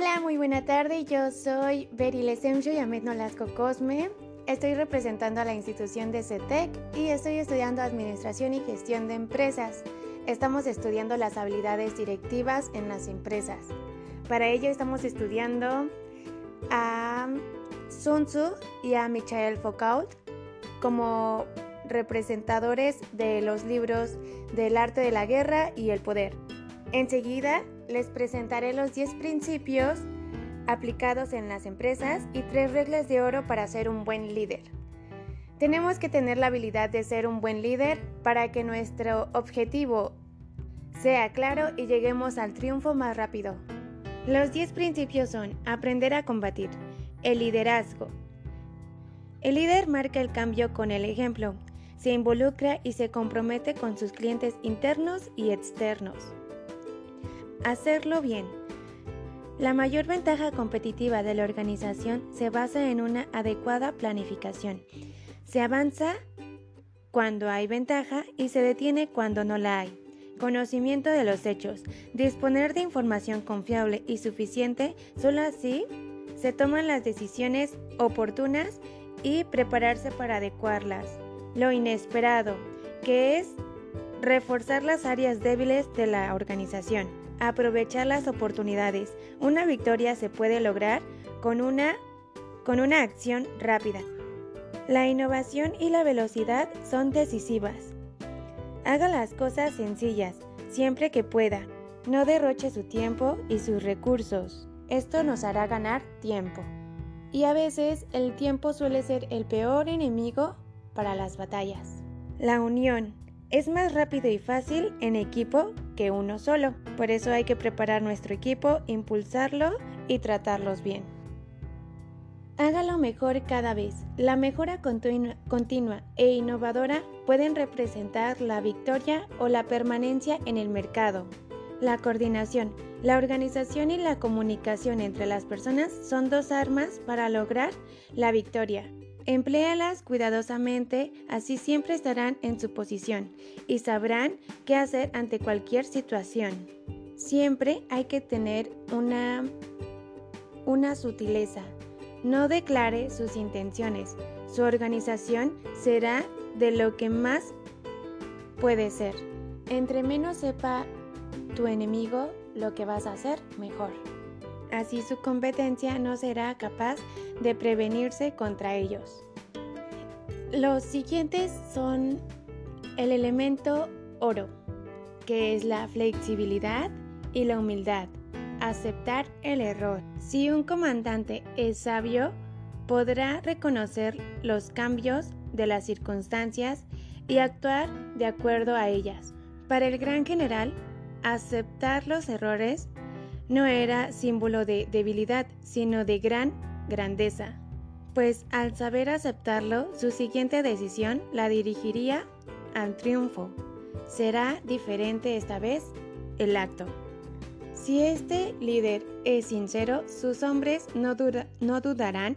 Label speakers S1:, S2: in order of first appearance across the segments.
S1: Hola, muy buena tarde. Yo soy Beri Lesemcho Yamet Nolasco Cosme. Estoy representando a la institución de CETEC y estoy estudiando Administración y Gestión de Empresas. Estamos estudiando las habilidades directivas en las empresas. Para ello estamos estudiando a Sun Tzu y a Michael Foucault como representadores de los libros del arte de la guerra y el poder. Enseguida les presentaré los 10 principios aplicados en las empresas y tres reglas de oro para ser un buen líder. Tenemos que tener la habilidad de ser un buen líder para que nuestro objetivo sea claro y lleguemos al triunfo más rápido. Los 10 principios son aprender a combatir, el liderazgo. El líder marca el cambio con el ejemplo, se involucra y se compromete con sus clientes internos y externos. Hacerlo bien. La mayor ventaja competitiva de la organización se basa en una adecuada planificación. Se avanza cuando hay ventaja y se detiene cuando no la hay. Conocimiento de los hechos. Disponer de información confiable y suficiente, solo así se toman las decisiones oportunas y prepararse para adecuarlas. Lo inesperado, que es reforzar las áreas débiles de la organización aprovechar las oportunidades. Una victoria se puede lograr con una, con una acción rápida. La innovación y la velocidad son decisivas. Haga las cosas sencillas, siempre que pueda. No derroche su tiempo y sus recursos. Esto nos hará ganar tiempo. Y a veces el tiempo suele ser el peor enemigo para las batallas. La unión. Es más rápido y fácil en equipo que uno solo. Por eso hay que preparar nuestro equipo, impulsarlo y tratarlos bien. Hágalo mejor cada vez. La mejora continua, e innovadora pueden representar la victoria o la permanencia en el mercado. La coordinación, la organización y la comunicación entre las personas son dos armas para lograr la victoria. Empléalas cuidadosamente, así siempre estarán en su posición y sabrán qué hacer ante cualquier situación. Siempre hay que tener una, una sutileza. No declare sus intenciones. Su organización será de lo que más puede ser. Entre menos sepa tu enemigo lo que vas a hacer, mejor. Así su competencia no será capaz de prevenirse contra ellos. Los siguientes son el elemento oro, que es la flexibilidad y la humildad. Aceptar el error. Si un comandante es sabio, podrá reconocer los cambios de las circunstancias y actuar de acuerdo a ellas. Para el gran general, aceptar los errores no era símbolo de debilidad, sino de gran grandeza, pues al saber aceptarlo, su siguiente decisión la dirigiría al triunfo. Será diferente esta vez el acto. Si este líder es sincero, sus hombres no, no dudarán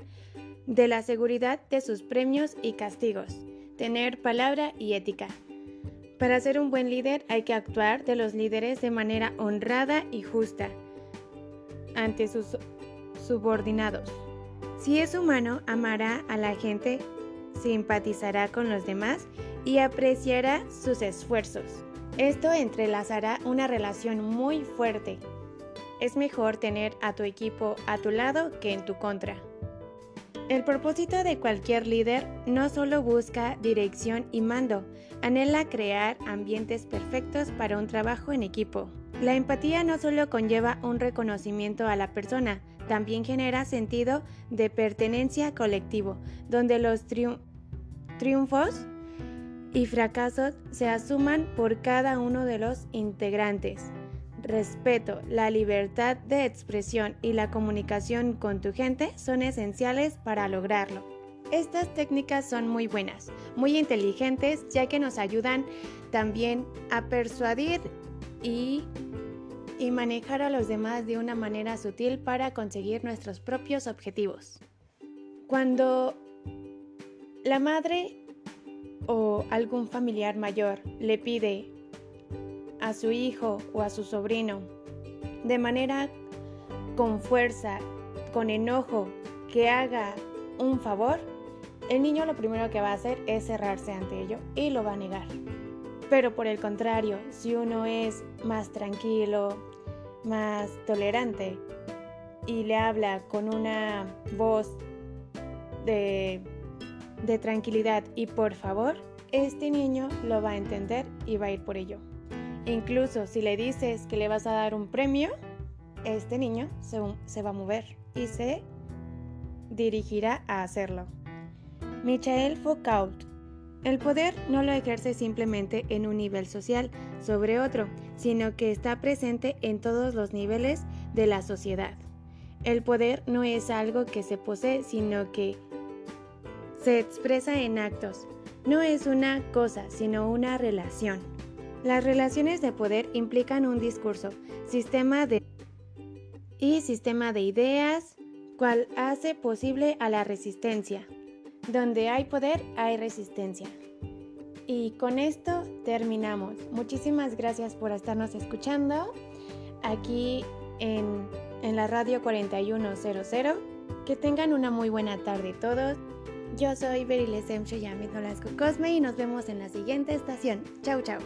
S1: de la seguridad de sus premios y castigos, tener palabra y ética. Para ser un buen líder hay que actuar de los líderes de manera honrada y justa ante sus subordinados. Si es humano, amará a la gente, simpatizará con los demás y apreciará sus esfuerzos. Esto entrelazará una relación muy fuerte. Es mejor tener a tu equipo a tu lado que en tu contra. El propósito de cualquier líder no solo busca dirección y mando, anhela crear ambientes perfectos para un trabajo en equipo. La empatía no solo conlleva un reconocimiento a la persona, también genera sentido de pertenencia colectivo, donde los triunfos y fracasos se asuman por cada uno de los integrantes. Respeto, la libertad de expresión y la comunicación con tu gente son esenciales para lograrlo. Estas técnicas son muy buenas, muy inteligentes, ya que nos ayudan también a persuadir y, manejar a los demás de una manera sutil para conseguir nuestros propios objetivos. Cuando la madre o algún familiar mayor le pide a su hijo o a su sobrino de manera con fuerza, con enojo, que haga un favor, el niño lo primero que va a hacer es cerrarse ante ello y lo va a negar. Pero por el contrario, si uno es más tranquilo, más tolerante y le habla con una voz de, tranquilidad y por favor, este niño lo va a entender y va a ir por ello. Incluso si le dices que le vas a dar un premio, este niño se, se va a mover y se dirigirá a hacerlo. Michael Foucault. El poder no lo ejerce simplemente en un nivel social sobre otro, sino que está presente en todos los niveles de la sociedad. El poder no es algo que se posee, sino que se expresa en actos. No es una cosa, sino una relación. Las relaciones de poder implican un discurso, sistema de y sistema de ideas, cual hace posible a la resistencia. Donde hay poder, hay resistencia. Y con esto terminamos. Muchísimas gracias por estarnos escuchando aquí en, en la radio 4100. Que tengan una muy buena tarde todos. Yo soy Berilesem Shoyamit Nolasco Cosme y nos vemos en la siguiente estación. Chau, chau.